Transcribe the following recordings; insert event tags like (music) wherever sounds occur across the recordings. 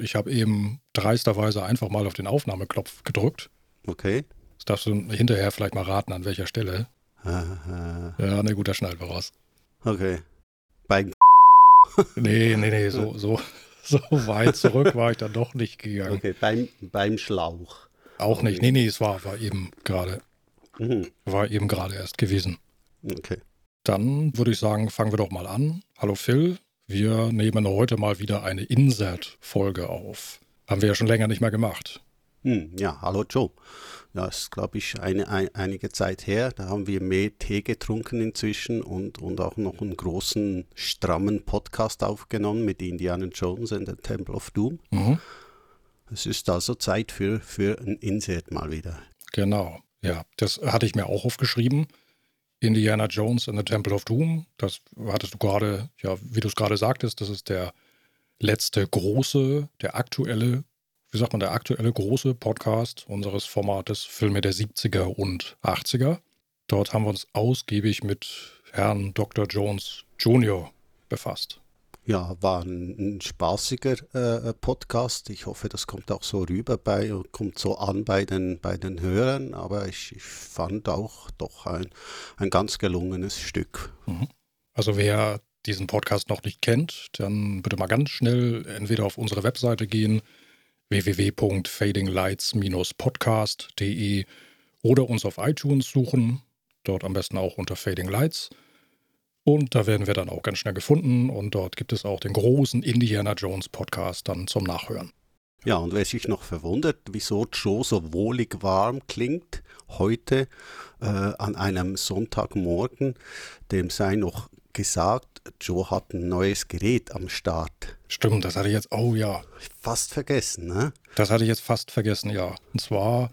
Ich habe eben dreisterweise einfach mal auf den Aufnahmeknopf gedrückt. Okay. Das darfst du hinterher vielleicht mal raten, an welcher Stelle. Aha. Ja, ne, gut, da schneiden wir raus. Okay. Beim Nee, nee, nee, so, so, so weit zurück war ich dann doch nicht gegangen. Okay, beim, beim Schlauch. Auch nicht. Nee, nee, es war, war eben gerade, Mhm. war eben gerade erst gewesen. Okay. Dann würde ich sagen, fangen wir doch mal an. Hallo Phil, wir nehmen heute mal wieder eine Insert-Folge auf. Haben wir ja schon länger nicht mehr gemacht. Hm, ja, hallo Joe. Ja, ist, glaube ich, eine, ein, einige Zeit her. Da haben wir mehr Tee getrunken inzwischen und, und auch noch einen großen, strammen Podcast aufgenommen mit Indiana Jones and the Temple of Doom. Mhm. Es ist also Zeit für, für ein Insert mal wieder. Genau. Ja, das hatte ich mir auch aufgeschrieben. Indiana Jones and the Temple of Doom. Das hattest du gerade, ja, wie du es gerade sagtest, das ist der letzte große, der aktuelle, wie sagt man, der aktuelle große Podcast unseres Formates Filme der 70er und 80er. Dort haben wir uns ausgiebig mit Herrn Dr. Jones Jr. befasst. Ja, war ein, ein spaßiger äh, Podcast. Ich hoffe, das kommt auch so rüber bei, kommt so an bei den, bei den Hörern, aber ich, ich fand auch doch ein, ein ganz gelungenes Stück. Also wer diesen Podcast noch nicht kennt, dann bitte mal ganz schnell entweder auf unsere Webseite gehen, www.fadinglights-podcast.de oder uns auf iTunes suchen, dort am besten auch unter Fading Lights. Und da werden wir dann auch ganz schnell gefunden und dort gibt es auch den großen Indiana Jones Podcast dann zum Nachhören. Ja, und wer sich noch verwundert, wieso Joe so wohlig warm klingt, heute äh, an einem Sonntagmorgen, dem sei noch gesagt, Joe hat ein neues Gerät am Start. Stimmt, das hatte ich jetzt, oh ja, Fast vergessen, ne? Das hatte ich jetzt fast vergessen, ja. Und zwar,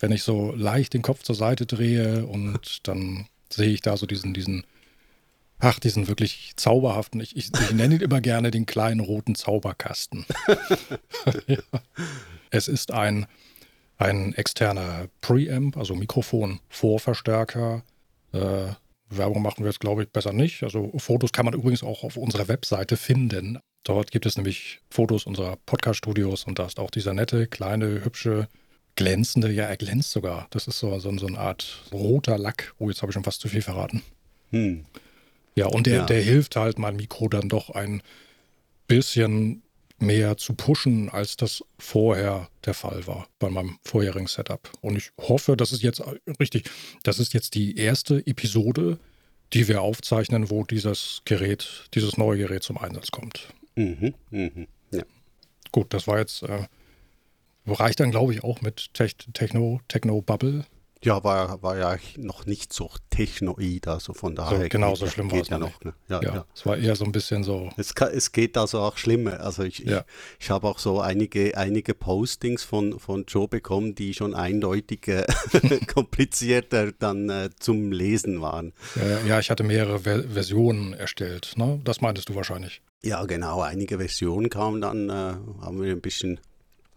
wenn ich so leicht den Kopf zur Seite drehe und dann sehe ich da so diesen, diesen, ach, diesen wirklich zauberhaften, ich, ich, ich nenne ihn immer gerne den kleinen roten Zauberkasten. (laughs) ja. Es ist ein, ein externer Preamp, also Mikrofon, Vorverstärker. Äh, Werbung machen wir jetzt, glaube ich, besser nicht. Also Fotos kann man übrigens auch auf unserer Webseite finden. Dort gibt es nämlich Fotos unserer Podcast-Studios und da ist auch dieser nette, kleine, hübsche, glänzende, ja, er glänzt sogar. Das ist so, so, so eine Art roter Lack. Oh, jetzt habe ich schon fast zu viel verraten. Hm. Ja, und der, Ja. der hilft halt, mein Mikro dann doch ein bisschen mehr zu pushen, als das vorher der Fall war bei meinem vorherigen Setup. Und ich hoffe, das ist jetzt richtig, das ist jetzt die erste Episode, die wir aufzeichnen, wo dieses Gerät, dieses neue Gerät zum Einsatz kommt. Mhm. Mhm. Ja. Gut, das war jetzt, äh, reicht dann, glaube ich, auch mit Tech Techno, Techno Bubble. Ja, war, war ja noch nicht so technoid, also von daher. genau, geht so ja- schlimm war es ja noch. Ne? Ja, Ja, ja. es war eher so ein bisschen so, Es, kann, es geht also auch schlimmer. Also ich, Ja. ich, ich habe auch so einige, einige Postings von, von Joe bekommen, die schon eindeutig äh, (laughs) komplizierter dann äh, zum Lesen waren. äh, ja, ich hatte mehrere Ver Versionen erstellt. Ne? Das meintest du wahrscheinlich. Ja, genau, einige Versionen kamen dann, äh, haben wir ein bisschen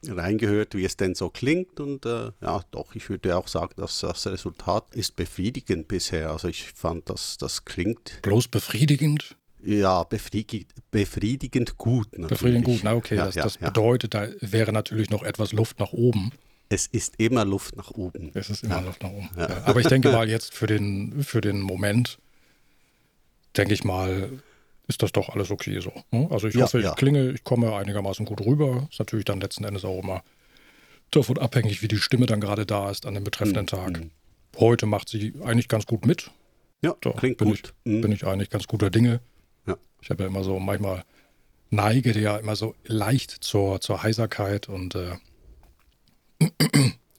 reingehört, wie es denn so klingt und äh, ja, doch, ich würde auch sagen, dass das Resultat ist befriedigend bisher. Also ich fand, dass das klingt Bloß befriedigend? ja befriedigend, befriedigend gut. Natürlich. Befriedigend gut, na okay, Ja, das, ja, das ja. bedeutet, da wäre natürlich noch etwas Luft nach oben. Es ist immer Luft nach oben. Es ist immer. Luft nach oben. Aber ich denke (laughs) mal jetzt für den, für den Moment, denke ich mal, ist das doch alles okay so. ne? Also ich Ja, hoffe, ich ja. klinge, ich komme einigermaßen gut rüber. Ist natürlich dann letzten Endes auch immer davon abhängig, wie die Stimme dann gerade da ist an dem betreffenden Tag. Mhm. Heute macht sie eigentlich ganz gut mit. Ja, Doch, klingt bin gut. Mhm. Bin ich eigentlich ganz guter Dinge. Ja. Ich habe ja immer so, manchmal neige der ja immer so leicht zur, zur Heiserkeit und äh,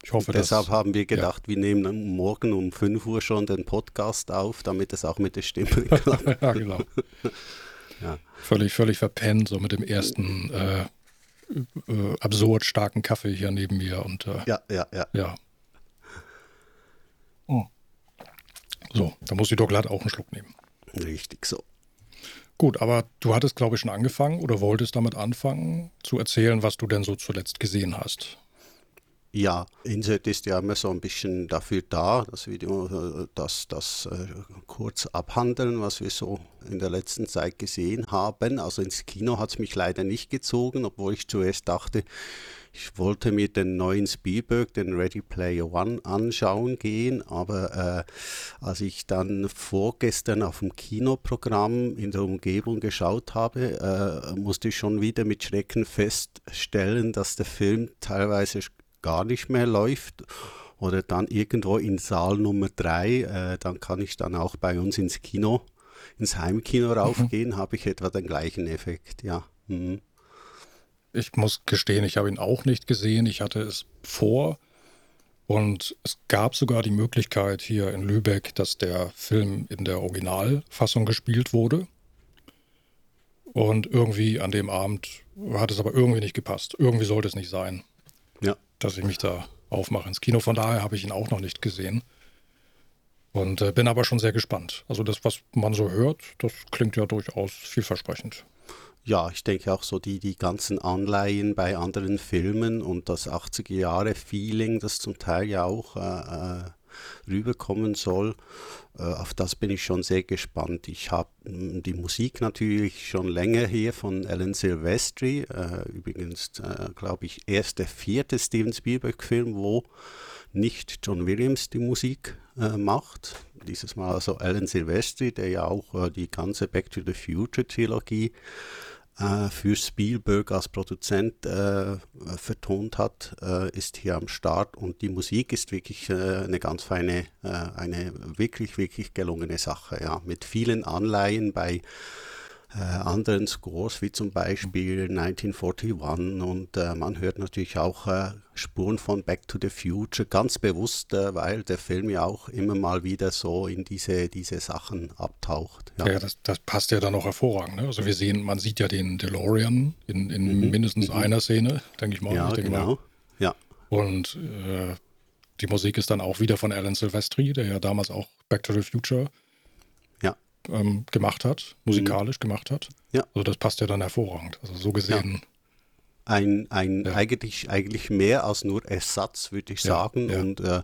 ich hoffe. Deshalb haben wir gedacht, wir nehmen morgen um 5 Uhr schon den Podcast auf, damit es auch mit der Stimme (laughs) klappt. ja, genau. Ja. Völlig, völlig verpennt, so mit dem ersten äh, äh, absurd starken Kaffee hier neben mir und äh, ja, ja, ja. ja. Oh. So, da muss ich doch glatt auch einen Schluck nehmen. Richtig so. Gut, aber du hattest, glaube ich, schon angefangen oder wolltest damit anfangen, zu erzählen, was du denn so zuletzt gesehen hast. Ja, Insert ist ja immer so ein bisschen dafür da, dass wir das, das äh, kurz abhandeln, was wir so in der letzten Zeit gesehen haben. Also ins Kino hat es mich leider nicht gezogen, obwohl ich zuerst dachte, ich wollte mir den neuen Spielberg, den Ready Player One, anschauen gehen, aber äh, als ich dann vorgestern auf dem Kinoprogramm in der Umgebung geschaut habe, äh, musste ich schon wieder mit Schrecken feststellen, dass der Film teilweise gar nicht mehr läuft oder dann irgendwo in Saal Nummer 3, äh, dann kann ich dann auch bei uns ins Kino, ins Heimkino mhm. raufgehen, mhm. habe ich etwa den gleichen Effekt, ja. Mhm. Ich muss gestehen, ich habe ihn auch nicht gesehen. Ich hatte es vor und es gab sogar die Möglichkeit hier in Lübeck, dass der Film in der Originalfassung gespielt wurde. Und irgendwie an dem Abend hat es aber irgendwie nicht gepasst. Irgendwie sollte es nicht sein. Ja dass ich mich da aufmache ins Kino. Von daher habe ich ihn auch noch nicht gesehen. Und äh, bin aber schon sehr gespannt. Also das, was man so hört, das klingt ja durchaus vielversprechend. Ja, ich denke auch so die, die ganzen Anleihen bei anderen Filmen und das 80er-Jahre-Feeling, das zum Teil ja auch äh, äh rüberkommen soll. Äh, auf das bin ich schon sehr gespannt. Ich habe die Musik natürlich schon länger hier von Alan Silvestri. Äh, übrigens, äh, glaube ich, erst der vierte Steven Spielberg-Film, wo nicht John Williams die Musik äh, macht. Dieses Mal also Alan Silvestri, der ja auch äh, die ganze Back to the Future Trilogie äh, für Spielberg als Produzent äh, vertont hat, äh, ist hier am Start. Und die Musik ist wirklich äh, eine ganz feine, eine wirklich, wirklich gelungene Sache, ja, mit vielen Anleihen bei äh, anderen Scores, wie zum Beispiel 1941 und äh, man hört natürlich auch äh, Spuren von Back to the Future, ganz bewusst, äh, weil der Film ja auch immer mal wieder so in diese, diese Sachen abtaucht. Ja, ja das, das, passt ja dann auch hervorragend. Ne? Also wir sehen, man sieht ja den DeLorean in, in mhm. mindestens mhm. einer Szene, denke ich mal. Ja, denke genau. Mal. Ja. Und äh, die Musik ist dann auch wieder von Alan Silvestri, der ja damals auch Back to the Future ähm, gemacht hat, musikalisch mhm. gemacht hat. Ja. Also das passt ja dann hervorragend. Also so gesehen. Ja. Ein, ein ja. eigentlich, eigentlich mehr als nur Ersatz, würde ich sagen. Und äh,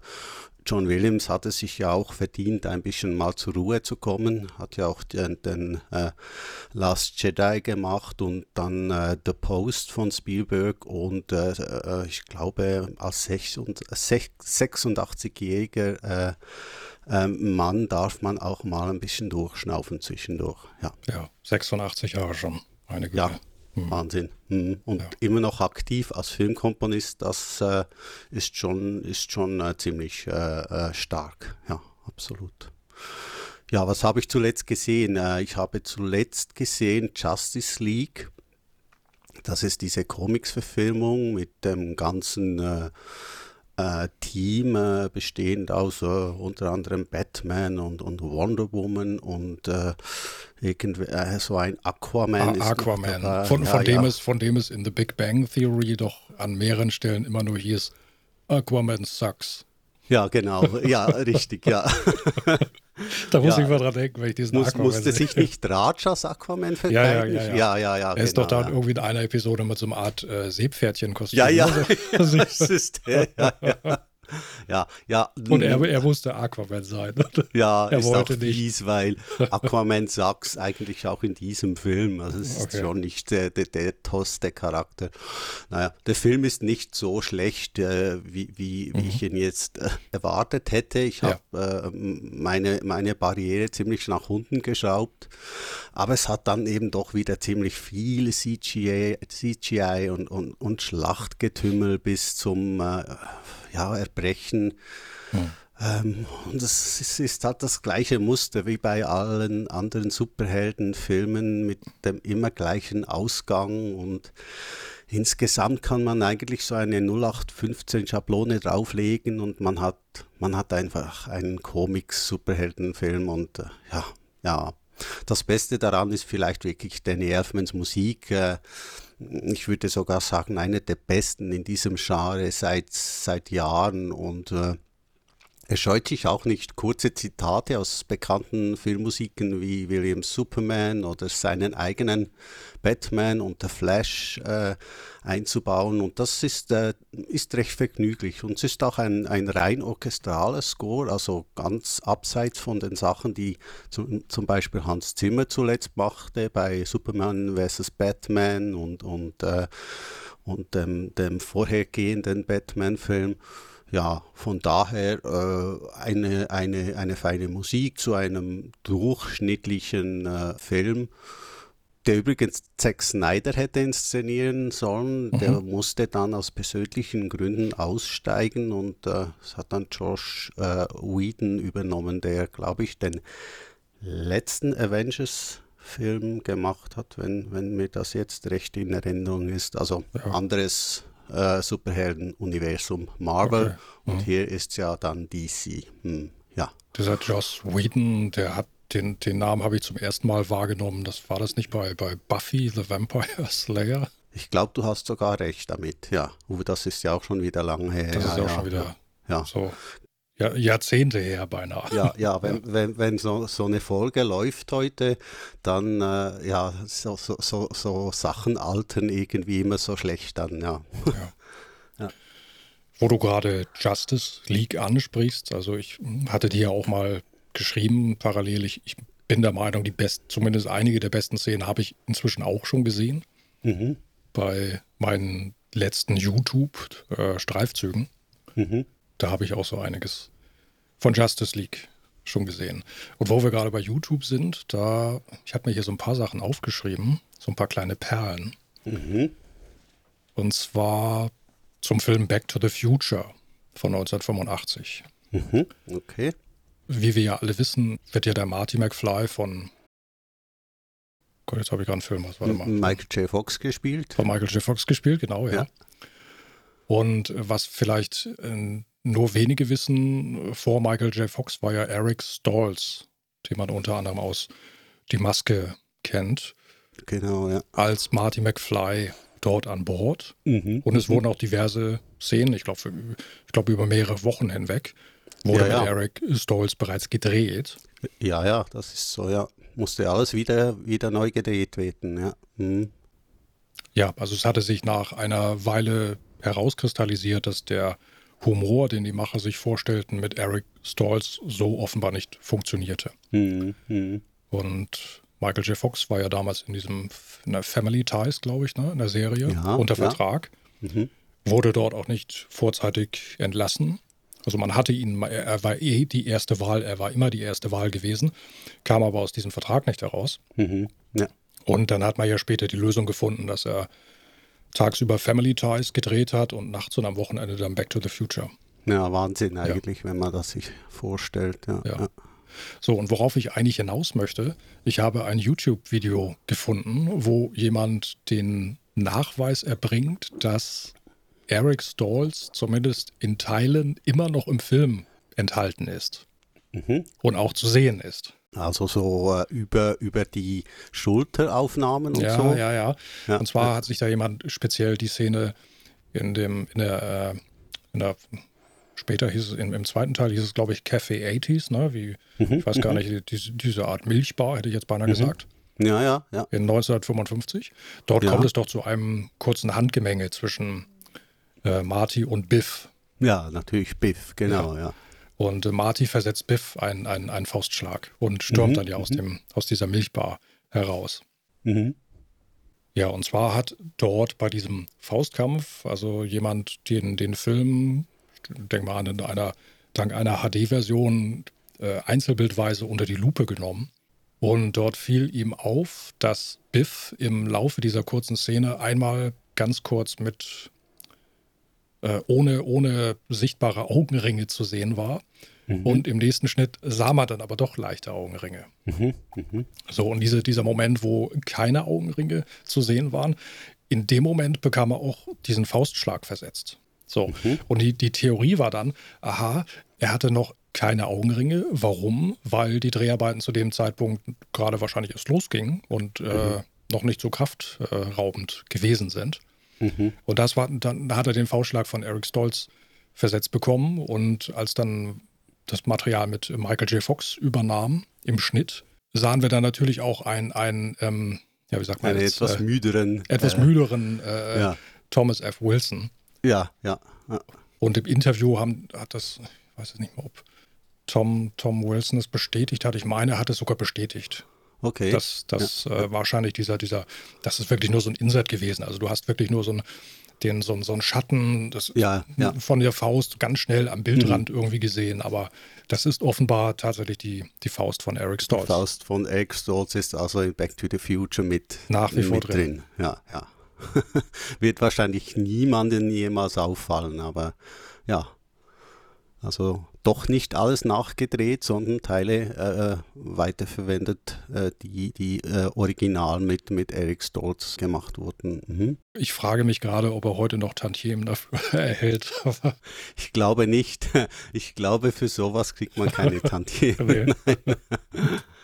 John Williams hatte sich ja auch verdient, ein bisschen mal zur Ruhe zu kommen. Hat ja auch den, den äh, Last Jedi gemacht und dann äh, The Post von Spielberg. Und äh, äh ich glaube, als 86-jähriger ähm, Mann darf man auch mal ein bisschen durchschnaufen zwischendurch. Ja, ja 86 Jahre schon. Eine gute. Ja, hm. Wahnsinn. Hm. Und ja. immer noch aktiv als Filmkomponist, das äh, ist schon, ist schon äh, ziemlich äh, äh stark. Ja, absolut. Ja, was habe ich zuletzt gesehen? Äh, ich habe zuletzt gesehen Justice League. Das ist diese Comics-Verfilmung mit dem ganzen äh, Team äh, bestehend aus äh, unter anderem Batman und, und Wonder Woman und äh, irgendwie äh, so ein Aquaman. Ah, Aquaman, von, von, ja, dem ja. Es, von dem es in The Big Bang Theory doch an mehreren Stellen immer nur hieß, Aquaman sucks. Ja, genau. Ja, richtig, ja. (laughs) (laughs) da muss ja. ich mal dran denken, wenn ich diesen muss, Aquaman Musste sich nicht Rajas Aquaman verteidigen? (laughs) Ja, ja, ja. ja. ja, ja, er ist genau, doch da irgendwie in einer Episode mit so einer Art äh, Seepferdchenkostüm. Ja, ja. (laughs) das ist der, ja, ja. Ja, ja. Und er, er musste Aquaman sein. (laughs) Ja, er ist wollte auch fies, weil (laughs) Aquaman sagt eigentlich auch in diesem Film. Also es ist okay. schon nicht der, der, der toste Charakter. Naja, der Film ist nicht so schlecht, äh, wie, wie, mhm. wie ich ihn jetzt äh, erwartet hätte. Ich habe ja. äh, meine, meine Barriere ziemlich nach unten geschraubt. Aber es hat dann eben doch wieder ziemlich viel CGI, CGI und, und, und Schlachtgetümmel bis zum äh, ja, Erbrechen. Hm. Ähm, und es ist, ist, halt das gleiche Muster wie bei allen anderen Superheldenfilmen mit dem immer gleichen Ausgang und insgesamt kann man eigentlich so eine 0815 Schablone drauflegen und man hat, man hat einfach einen Comics-Superheldenfilm und äh, ja, ja. Das Beste daran ist vielleicht wirklich Danny Elfmans Musik. Äh, ich würde sogar sagen, einer der besten in diesem Genre seit, seit Jahren und äh, Er scheut sich auch nicht, kurze Zitate aus bekannten Filmmusiken wie Williams Superman oder seinen eigenen Batman und The Flash äh, einzubauen. Und das ist, äh, ist recht vergnüglich. Und es ist auch ein, ein rein orchestraler Score, also ganz abseits von den Sachen, die zum, zum Beispiel Hans Zimmer zuletzt machte bei Superman vs. Batman und, und, äh, und ähm, dem vorhergehenden Batman-Film ja, von daher äh, eine, eine, eine feine Musik zu einem durchschnittlichen äh, Film, der übrigens Zack Snyder hätte inszenieren sollen. Mhm. Der musste dann aus persönlichen Gründen aussteigen und äh, es hat dann Josh äh, Whedon übernommen, der, glaube ich, den letzten Avengers Film gemacht hat, wenn, wenn mir das jetzt recht in Erinnerung ist. Also ja. anderes äh, Superhelden-Universum Marvel okay. und mhm. hier ist ja dann DC. Hm, ja. Dieser Joss Whedon, der hat den, den Namen habe ich zum ersten Mal wahrgenommen. Das war das nicht bei, bei Buffy the Vampire (laughs) Slayer? Ich glaube, du hast sogar recht damit, ja. Das ist ja auch schon wieder lange her. Das ist ja, auch schon wieder ja. so ja, Jahrzehnte her beinahe. Ja, ja, wenn, wenn, wenn so, so eine Folge läuft heute, dann äh, ja, so, so, so, so, Sachen altern irgendwie immer so schlecht an, ja. ja. ja. Wo du gerade Justice League ansprichst, also ich hatte dir ja auch mal geschrieben, parallel, ich, ich bin der Meinung, die best, zumindest einige der besten Szenen habe ich inzwischen auch schon gesehen. Mhm. Bei meinen letzten YouTube-Streifzügen. Äh, mhm. Da habe ich auch so einiges von Justice League schon gesehen. Und wo wir gerade bei YouTube sind, da, ich habe mir hier so ein paar Sachen aufgeschrieben, so ein paar kleine Perlen. Mhm. Und zwar zum Film Back to the Future von 1985. Mhm. Okay. Wie wir ja alle wissen, wird ja der Marty McFly von Gott, jetzt habe ich gerade einen Film aus. Warte mal. Michael J. Fox gespielt. Von Michael J. Fox gespielt, genau, ja. ja. Und was vielleicht äh, nur wenige wissen, vor Michael J. Fox war ja Eric Stolz, den man unter anderem aus Die Maske kennt. Genau, ja. Als Marty McFly dort an Bord. Mhm. Und es mhm. wurden auch diverse Szenen, ich glaube, ich glaube über mehrere Wochen hinweg, wurde ja, ja. Eric Stolz bereits gedreht. Ja, ja, das ist so, ja. Musste alles wieder, wieder neu gedreht werden, ja. Mhm. Ja, also es hatte sich nach einer Weile herauskristallisiert, dass der Humor, den die Macher sich vorstellten, mit Eric Stolz so offenbar nicht funktionierte. Mhm. mhm. Und Michael J. Fox war ja damals in diesem in der Family Ties, glaube ich, ne, in der Serie ja, unter Vertrag. Ja. Mhm. Wurde dort auch nicht vorzeitig entlassen. Also man hatte ihn, er war eh die erste Wahl, er war immer die erste Wahl gewesen, kam aber aus diesem Vertrag nicht heraus. Mhm. Ja. Und dann hat man ja später die Lösung gefunden, dass er tagsüber Family Ties gedreht hat und nachts und am Wochenende dann Back to the Future. Ja, Wahnsinn eigentlich, ja. wenn man das sich vorstellt. Ja. ja. So, und worauf ich eigentlich hinaus möchte, ich habe ein YouTube-Video gefunden, wo jemand den Nachweis erbringt, dass Eric Stalls zumindest in Teilen immer noch im Film enthalten ist mhm. und auch zu sehen ist. Also so äh, über, über die Schulteraufnahmen und ja, so. Ja, ja, ja. Und zwar hat sich da jemand speziell die Szene in dem, in der, äh, in der später hieß es, im, im, zweiten Teil hieß es, glaube ich, Café 80s, ne? Wie, mhm, ich weiß gar mhm. nicht, diese, diese Art Milchbar, hätte ich jetzt beinahe mhm. gesagt. Ja, ja, ja. In 1955. Dort ja. kommt es doch zu einem kurzen Handgemenge zwischen äh, Marty und Biff. Ja, natürlich Biff, genau, ja. ja. Und äh, Marty versetzt Biff einen, einen, einen Faustschlag und stürmt mhm, dann ja aus, mhm. dem, aus dieser Milchbar heraus. Mhm. Ja, und zwar hat dort bei diesem Faustkampf, also jemand den, den Film, ich denke mal an in einer, dank einer HD-Version äh, einzelbildweise unter die Lupe genommen. Und dort fiel ihm auf, dass Biff im Laufe dieser kurzen Szene einmal ganz kurz mit äh, ohne, ohne sichtbare Augenringe zu sehen war. Mhm. Und im nächsten Schnitt sah man dann aber doch leichte Augenringe. Mhm. Mhm. So, und diese, dieser Moment, wo keine Augenringe zu sehen waren, in dem Moment bekam er auch diesen Faustschlag versetzt. So, mhm. und die, die Theorie war dann, aha, er hatte noch keine Augenringe. Warum? Weil die Dreharbeiten zu dem Zeitpunkt gerade wahrscheinlich erst losgingen und äh, mhm. noch nicht so kraftraubend gewesen sind. Mhm. Und das war, dann hat er den Faustschlag von Eric Stolz versetzt bekommen. Und als dann das Material mit Michael J. Fox übernahm im Schnitt, sahen wir dann natürlich auch einen, einen ähm, ja, wie sagt man Einen jetzt, etwas äh, müderen. etwas äh, müderen äh, Ja, Thomas F. Wilson. ja, ja. ja. Und im Interview haben, hat das, ich weiß es nicht mehr, ob Tom, Tom Wilson es bestätigt hat. Ich meine, er hat es sogar bestätigt. Okay. dass das äh, wahrscheinlich dieser, dieser, das ist wirklich nur so ein Insert gewesen. Also du hast wirklich nur so ein, den, so, so ein Schatten das Ja, ja. Mhm. von der Faust ganz schnell am Bildrand irgendwie gesehen, aber das ist offenbar tatsächlich die, die Faust von Eric Stolz. Faust von Eric Stolz ist also in Back to the Future mit, Nach wie vor drin. drin. Ja, ja. (laughs) Wird wahrscheinlich niemanden jemals auffallen, aber ja. Also doch nicht alles nachgedreht, sondern Teile äh, äh, weiterverwendet, äh, die, die äh, original mit, mit Eric Stolz gemacht wurden. Mhm. Ich frage mich gerade, ob er heute noch Tantiemen dafür (laughs) erhält. Ich glaube nicht. Ich glaube, für sowas kriegt man keine (laughs) Tantiemen. (laughs)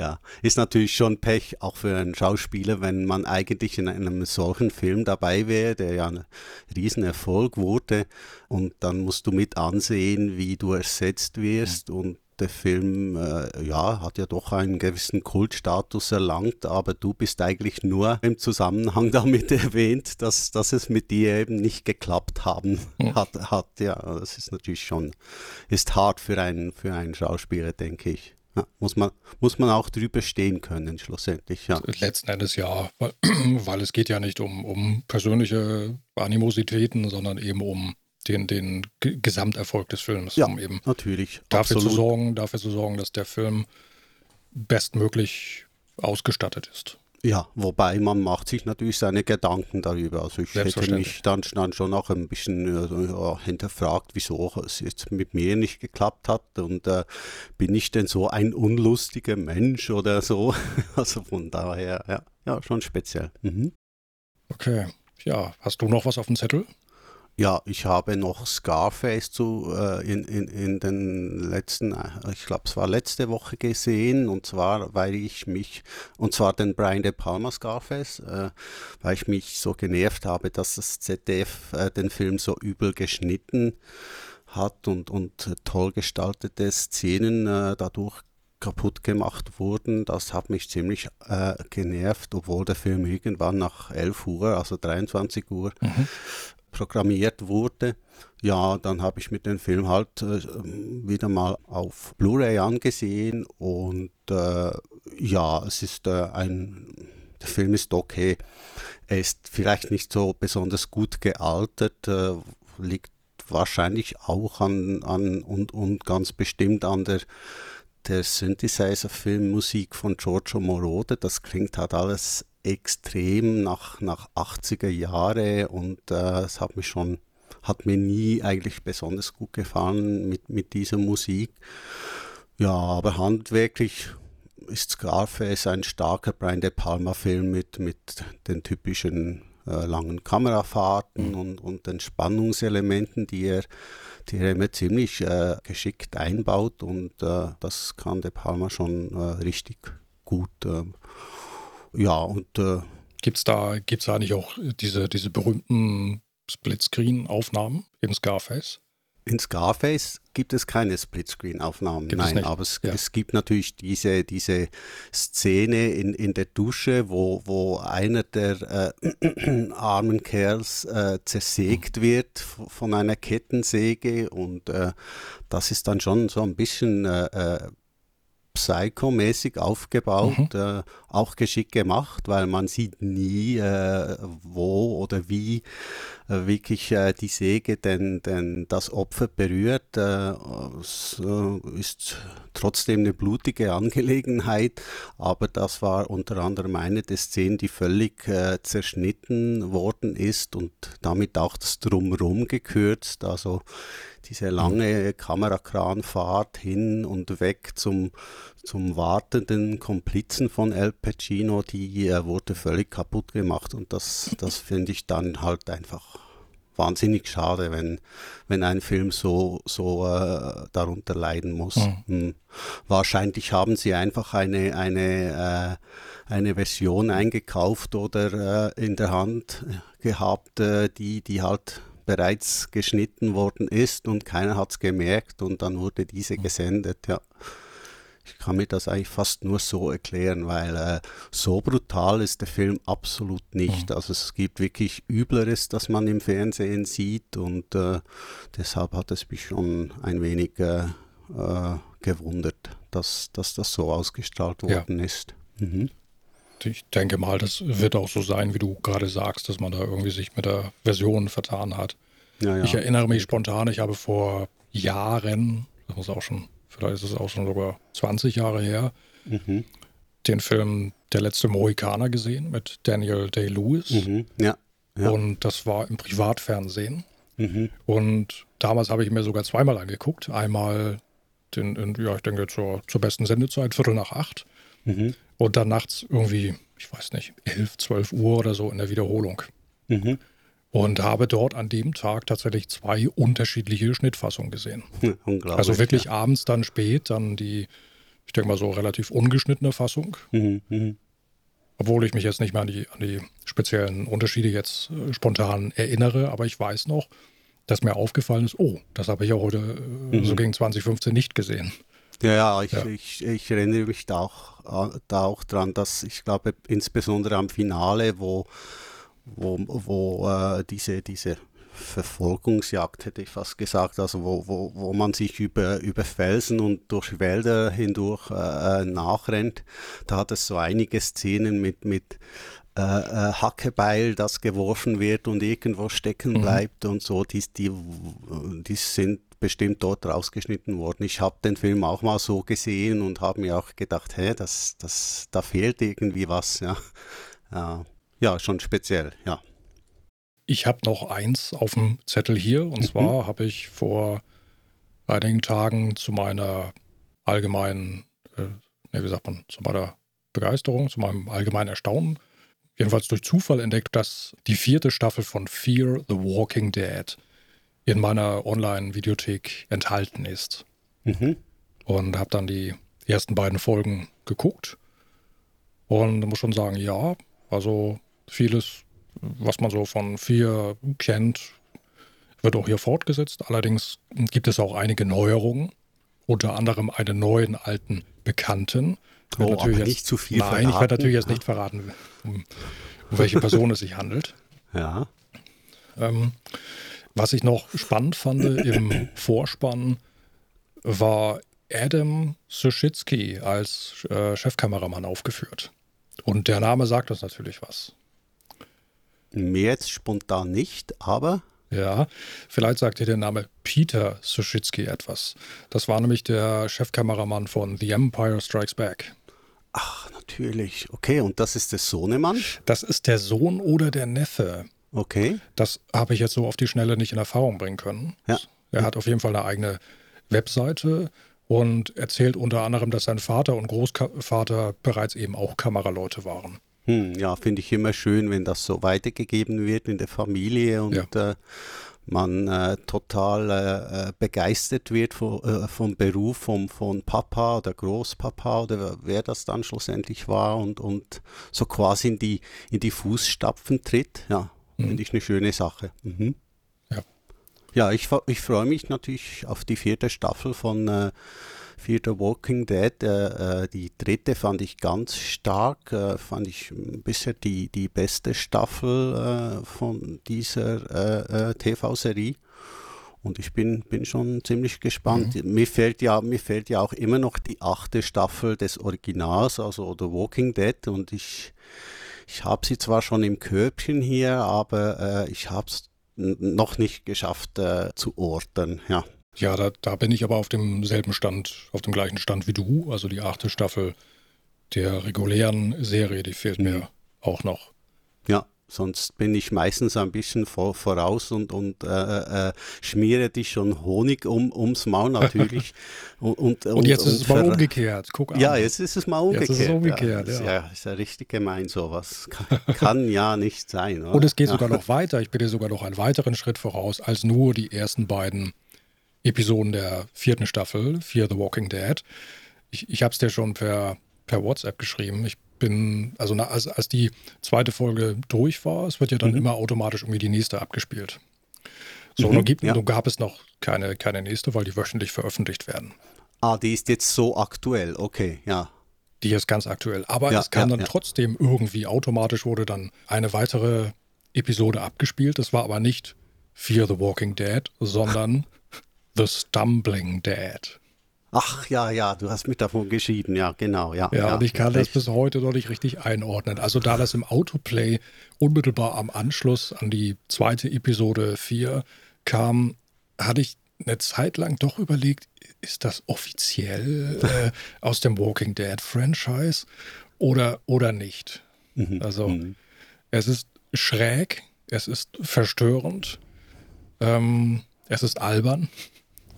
Ja, ist natürlich schon Pech, auch für einen Schauspieler, wenn man eigentlich in einem solchen Film dabei wäre, der ja ein Riesenerfolg wurde, und dann musst du mit ansehen, wie du ersetzt wirst und der Film, äh, ja, hat ja doch einen gewissen Kultstatus erlangt, aber du bist eigentlich nur im Zusammenhang (laughs) damit erwähnt, dass, dass es mit dir eben nicht geklappt haben Ja. hat, hat. Ja, das ist natürlich schon, ist hart für einen, für einen Schauspieler, denke ich. Ja, muss, man, muss man auch drüber stehen können, schlussendlich, ja. Letzten Endes ja, weil, (clears throat) weil es geht ja nicht um, um persönliche Animositäten, sondern eben um den, den G- Gesamterfolg des Films, Ja, um eben natürlich. dafür zu, sorgen, dafür zu sorgen, dass der Film bestmöglich ausgestattet ist. Ja, wobei man macht sich natürlich seine Gedanken darüber. Also ich hätte mich dann, dann schon auch ein bisschen äh, ja, hinterfragt, wieso es jetzt mit mir nicht geklappt hat und äh, bin ich denn so ein unlustiger Mensch oder so. (laughs) Also von daher, ja, ja schon speziell. Mhm. Okay, ja, hast du noch was auf dem Zettel? Ja, ich habe noch Scarface zu, äh, in, in, in den letzten, äh, ich glaube es war letzte Woche gesehen und zwar, weil ich mich, und zwar den Brian De Palma Scarface, äh, weil ich mich so genervt habe, dass das ZDF äh, den Film so übel geschnitten hat und, und toll gestaltete Szenen äh, dadurch kaputt gemacht wurden. Das hat mich ziemlich äh, genervt, obwohl der Film irgendwann nach 11 Uhr, also 23 Uhr, programmiert wurde. Ja, dann habe ich mir den Film halt äh, wieder mal auf Blu-ray angesehen und äh, ja, es ist äh, ein, der Film ist okay. Er ist vielleicht nicht so besonders gut gealtert, äh, liegt wahrscheinlich auch an, an und, und ganz bestimmt an der der Synthesizer-Filmmusik von Giorgio Moroder, das klingt halt alles extrem nach, nach 80er Jahre und äh, es hat mich schon, hat mir nie eigentlich besonders gut gefallen mit, mit dieser Musik. Ja, aber handwerklich ist Scarface ein starker Brian De Palma-Film mit, mit den typischen äh, langen Kamerafahrten und, und den Spannungselementen, die er, die er immer ziemlich äh, geschickt einbaut und äh, das kann De Palma schon äh, richtig gut. Ja, und äh, Gibt es da, gibt's da nicht auch diese, diese berühmten Splitscreen-Aufnahmen in Scarface? In Scarface gibt es keine Splitscreen-Aufnahmen. Es Nein, nicht? aber es, Ja. es gibt natürlich diese, diese Szene in, in der Dusche, wo, wo einer der äh, (clears throat) armen Kerls äh, zersägt wird von einer Kettensäge und äh, das ist dann schon so ein bisschen äh, äh, psychomäßig aufgebaut, äh, auch geschickt gemacht, weil man sieht nie, äh, wo oder wie äh, wirklich äh, die Säge denn, denn das Opfer berührt. Es äh, ist trotzdem eine blutige Angelegenheit, aber das war unter anderem eine der Szenen, die völlig äh, zerschnitten worden ist und damit auch das Drumherum gekürzt. Also diese lange Kamerakranfahrt hin und weg zum, zum wartenden Komplizen von El Pacino, die äh, wurde völlig kaputt gemacht und das, das finde ich dann halt einfach wahnsinnig schade, wenn, wenn ein Film so, so äh, darunter leiden muss. Mhm. Hm. Wahrscheinlich haben sie einfach eine, eine, äh, eine Version eingekauft oder äh, in der Hand gehabt, äh, die, die halt bereits geschnitten worden ist und keiner hat es gemerkt und dann wurde diese mhm. gesendet, ja. Ich kann mir das eigentlich fast nur so erklären, weil äh, so brutal ist der Film absolut nicht. Mhm. Also es gibt wirklich Übleres, das man im Fernsehen sieht und äh, deshalb hat es mich schon ein wenig äh, äh gewundert, dass, dass das so ausgestrahlt worden ja. ist. Mhm. Ich denke mal, das wird auch so sein, wie du gerade sagst, dass man da irgendwie sich mit der Version vertan hat. Ja, ja. Ich erinnere mich spontan, ich habe vor Jahren, das muss auch schon, vielleicht ist es auch schon sogar 20 Jahre her, mhm. den Film Der letzte Mohikaner gesehen mit Daniel Day-Lewis. Mhm. Ja, ja. Und das war im Privatfernsehen. Mhm. Und damals habe ich mir sogar zweimal angeguckt. Einmal den, in, ja, ich denke zur, zur besten Sendezeit, Viertel nach acht. Mhm. Und dann nachts irgendwie, ich weiß nicht, 11, 12 Uhr oder so in der Wiederholung. Mhm. Und habe dort an dem Tag tatsächlich zwei unterschiedliche Schnittfassungen gesehen. (laughs) unglaublich. Also wirklich ja. abends dann spät, dann die, ich denke mal so relativ ungeschnittene Fassung. Mhm. mhm. Obwohl ich mich jetzt nicht mehr an die, an die speziellen Unterschiede jetzt äh, spontan erinnere, aber ich weiß noch, dass mir aufgefallen ist, oh, das habe ich ja heute äh, mhm. so gegen 2015 nicht gesehen. Ja, ja, ich, ja. Ich, ich, erinnere mich da auch, da auch dran, dass ich glaube, insbesondere am Finale, wo, wo, wo äh, diese, diese Verfolgungsjagd, hätte ich fast gesagt, also wo, wo, wo man sich über, über Felsen und durch Wälder hindurch äh, nachrennt, da hat es so einige Szenen mit, mit äh, äh Hackebeil, das geworfen wird und irgendwo stecken mhm. bleibt mhm. und so, die, die, die sind bestimmt dort rausgeschnitten worden. Ich habe den Film auch mal so gesehen und habe mir auch gedacht, hä, das, das, da fehlt irgendwie was. Ja, äh, ja schon speziell, ja. Ich habe noch eins auf dem Zettel hier und mhm. zwar habe ich vor einigen Tagen zu meiner allgemeinen, äh, wie sagt man, zu meiner Begeisterung, zu meinem allgemeinen Erstaunen, jedenfalls durch Zufall entdeckt, dass die vierte Staffel von Fear the Walking Dead in meiner Online-Videothek enthalten ist. Mhm. Und habe dann die ersten beiden Folgen geguckt. Und muss schon sagen, ja, also vieles, was man so von vier kennt, wird auch hier fortgesetzt. Allerdings gibt es auch einige Neuerungen, unter anderem einen neuen alten Bekannten. Oh, aber jetzt, nicht zu viel Nein, verraten. ich werde natürlich jetzt nicht verraten, um, um welche Person es sich handelt. (laughs) Ja. Ähm, was ich noch spannend fand im (coughs) Vorspann war Adam Suschitsky als äh, Chefkameramann aufgeführt. Und der Name sagt uns natürlich was. Mir jetzt spontan nicht, aber. Ja, vielleicht sagt dir der Name Peter Suschitsky etwas. Das war nämlich der Chefkameramann von The Empire Strikes Back. Ach, natürlich. Okay, und das ist der Sohnemann? Das ist der Sohn oder der Neffe. Okay. Das habe ich jetzt so auf die Schnelle nicht in Erfahrung bringen können. Ja. Er hat auf jeden Fall eine eigene Webseite und erzählt unter anderem, dass sein Vater und Großvater bereits eben auch Kameraleute waren. Hm, ja, finde ich immer schön, wenn das so weitergegeben wird in der Familie und ja. äh, man äh, total äh, äh begeistert wird von, äh, vom Beruf vom, von Papa oder Großpapa oder wer das dann schlussendlich war und, und so quasi in die, in die Fußstapfen tritt. Ja, Mhm. Finde ich eine schöne Sache. Mhm. Ja, ja ich, ich freue mich natürlich auf die vierte Staffel von äh, the Walking Dead. Äh, äh, die dritte fand ich ganz stark, äh, fand ich bisher die, die beste Staffel äh, von dieser äh, TV-Serie. Und ich bin, bin schon ziemlich gespannt. Mhm. Mir, fällt ja, mir fällt ja auch immer noch die achte Staffel des Originals, also The Walking Dead. Und ich, ich habe sie zwar schon im Körbchen hier, aber äh, ich habe es noch nicht geschafft äh, zu orten. Ja, ja da, da bin ich aber auf demselben Stand, auf dem gleichen Stand wie du. Also die achte Staffel der regulären Serie, die fehlt mhm. mir auch noch. Ja, Sonst bin ich meistens ein bisschen vor, voraus und, und äh, äh, schmiere dich schon Honig um, ums Maul natürlich. (laughs) und, und, und, jetzt ist es mal umgekehrt. Guck an. Ja, jetzt ist es mal umgekehrt. Jetzt ist es umgekehrt, ja. Ja, ist ja richtig gemein sowas. Kann, kann ja nicht sein. Oder? Und es geht ja. sogar noch weiter. Ich bin dir sogar noch einen weiteren Schritt voraus als nur die ersten beiden Episoden der vierten Staffel, Fear the Walking Dead. Ich, ich habe es dir schon per, per WhatsApp geschrieben. Ich bin, also na, als, als die zweite Folge durch war, es wird ja dann mhm. immer automatisch irgendwie die nächste abgespielt. So, Mhm, gibt, ja. nun gab es noch keine, keine nächste, weil die wöchentlich veröffentlicht werden. Ah, die ist jetzt so aktuell, okay, ja. Die ist ganz aktuell. Aber Ja, es kam ja, dann trotzdem irgendwie automatisch wurde dann eine weitere Episode abgespielt. Das war aber nicht Fear the Walking Dead, sondern (laughs) The Stumbling Dead. Ach ja, ja, du hast mich davon geschieden, ja, genau, ja. Ja, und ich kann das bis heute noch nicht richtig einordnen. Also da das im Autoplay unmittelbar am Anschluss an die zweite Episode 4 kam, hatte ich eine Zeit lang doch überlegt, ist das offiziell (laughs) äh, aus dem Walking Dead Franchise oder, oder nicht? Mhm, Also es ist schräg, es ist verstörend, ähm, es ist albern.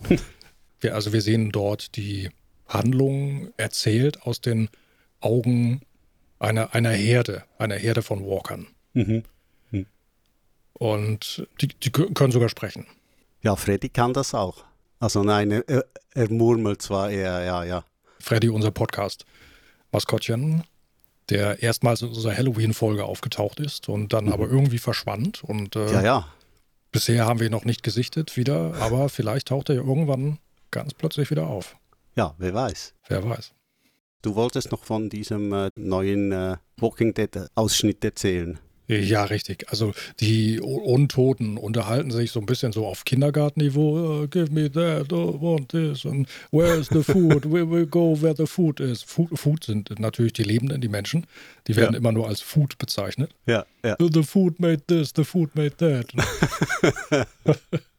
(laughs) wir, also wir sehen dort die Handlung erzählt aus den Augen einer, einer Herde, einer Herde von Walkern. Mhm. Und die, die kö- können sogar sprechen. Ja, Freddy kann das auch. Also nein, er, er murmelt zwar eher, ja, ja. Freddy, unser Podcast-Maskottchen, der erstmals in unserer Halloween-Folge aufgetaucht ist und dann aber irgendwie verschwand. Und äh, Ja, ja. bisher haben wir ihn noch nicht gesichtet wieder, aber vielleicht taucht er ja irgendwann ganz plötzlich wieder auf. Ja, wer weiß. Wer weiß. Du wolltest noch von diesem äh, neuen äh, Walking Dead Ausschnitt erzählen. Ja, richtig. Also die Untoten unterhalten sich so ein bisschen so auf Kindergartenniveau. Uh, give me that, I want this, and where's the food? We will go where the food is. Food, food sind natürlich die Lebenden, die Menschen. Die werden Ja. immer nur als Food bezeichnet. Ja, ja. The food made this, the food made that. (laughs)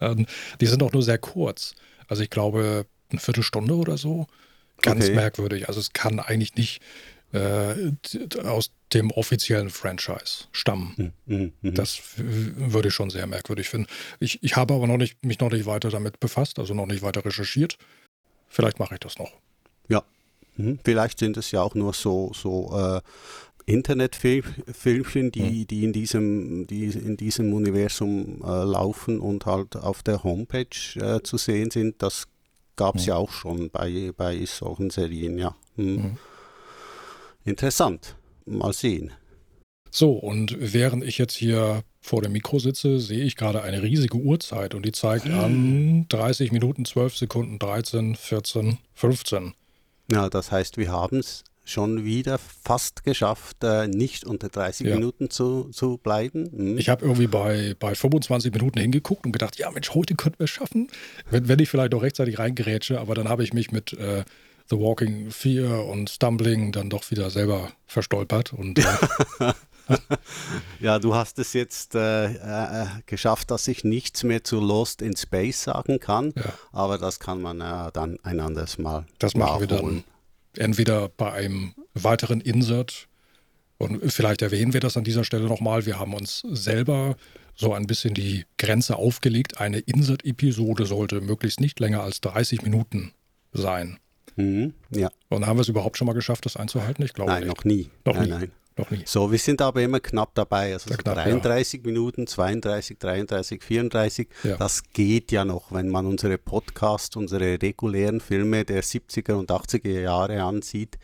ähm, die sind auch nur sehr kurz. Also ich glaube, eine Viertelstunde oder so. Ganz Okay. merkwürdig. Also es kann eigentlich nicht äh, aus dem offiziellen Franchise stammen. Mhm, mhm. Das w- würde ich schon sehr merkwürdig finden. Ich, ich habe aber noch nicht, mich noch nicht weiter damit befasst, also noch nicht weiter recherchiert. Vielleicht mache ich das noch. Ja. Mhm. Vielleicht sind es ja auch nur so, so äh, Internetfilmchen, die, die, in diesem, die in diesem Universum äh, laufen und halt auf der Homepage äh, zu sehen sind. Das gab es ja auch schon bei, bei solchen Serien, ja. Mhm. Mhm. Interessant. Mal sehen. So, und während ich jetzt hier vor dem Mikro sitze, sehe ich gerade eine riesige Uhrzeit und die zeigt an 30 Minuten, 12 Sekunden, 13, 14, 15. Ja, das heißt, wir haben es schon wieder fast geschafft, äh, nicht unter 30 Ja. Minuten zu, zu bleiben. Mhm. Ich habe irgendwie bei, bei 25 Minuten hingeguckt und gedacht, ja Mensch, heute könnten wir es schaffen, wenn, wenn ich vielleicht noch rechtzeitig reingerätsche, aber dann habe ich mich mit äh, The Walking 4 und Stumbling dann doch wieder selber verstolpert und äh, (laughs) Ja, du hast es jetzt äh, äh, geschafft, dass ich nichts mehr zu Lost in Space sagen kann, Ja. aber das kann man äh, dann ein anderes Mal das machen wir dann entweder bei einem weiteren Insert und vielleicht erwähnen wir das an dieser Stelle nochmal. Wir haben uns selber so ein bisschen die Grenze aufgelegt. Eine Insert-Episode sollte möglichst nicht länger als 30 Minuten sein. Mhm. Ja, Und haben wir es überhaupt schon mal geschafft, das einzuhalten? Ich glaube nein, nicht. noch nie. Noch nein, nie. nein. Noch nie. So, wir sind aber immer knapp dabei. Also Ja, so knapp, ja. 33 Minuten, 32, 33, 34. Ja. Das geht ja noch, wenn man unsere Podcast, unsere regulären Filme der 70er und 80er Jahre ansieht,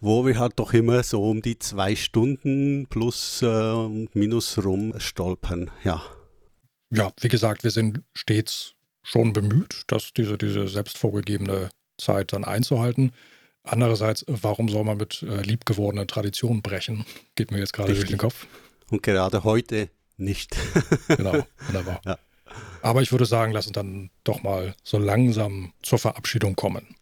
wo wir halt doch immer so um die zwei Stunden plus äh, und minus rum stolpern. Ja. Ja, wie gesagt, wir sind stets schon bemüht, dass diese, diese selbst vorgegebene Zeit dann einzuhalten. Andererseits, warum soll man mit äh, liebgewordenen Traditionen brechen? Geht mir jetzt gerade durch den Kopf. Und gerade heute nicht. (laughs) Genau, wunderbar. Ja. Aber ich würde sagen, lass uns dann doch mal so langsam zur Verabschiedung kommen.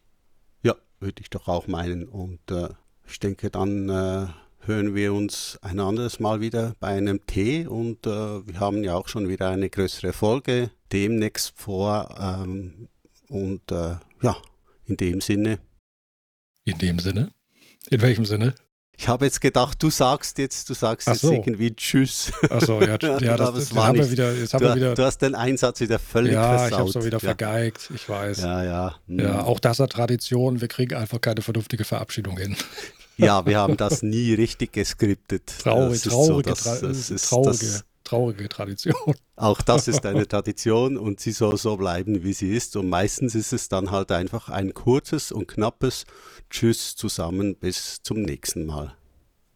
Ja, würde ich doch auch meinen. Und äh, ich denke, dann äh, hören wir uns ein anderes Mal wieder bei einem Tee. Und äh, wir haben ja auch schon wieder eine größere Folge demnächst vor. Ähm, und äh, ja, in dem Sinne. In dem Sinne. In welchem Sinne? Ich habe jetzt gedacht, du sagst jetzt, du sagst Ach jetzt so. irgendwie Tschüss. Achso, ja, (laughs) ja das, das war haben nicht. wieder, jetzt haben Du, wir wieder. du hast den Einsatz wieder völlig ja, ich versaut. habe es so wieder ja. vergeigt, ich weiß. Ja, ja. hm. Ja, auch das hat Tradition. Wir kriegen einfach keine vernünftige Verabschiedung hin. Ja, wir haben das nie richtig geskriptet. Traurig, Das ist traurige, das- Tra das ist traurige, das- traurige Tradition. (laughs) Auch das ist eine Tradition und sie soll so bleiben, wie sie ist. Und meistens ist es dann halt einfach ein kurzes und knappes Tschüss zusammen bis zum nächsten Mal.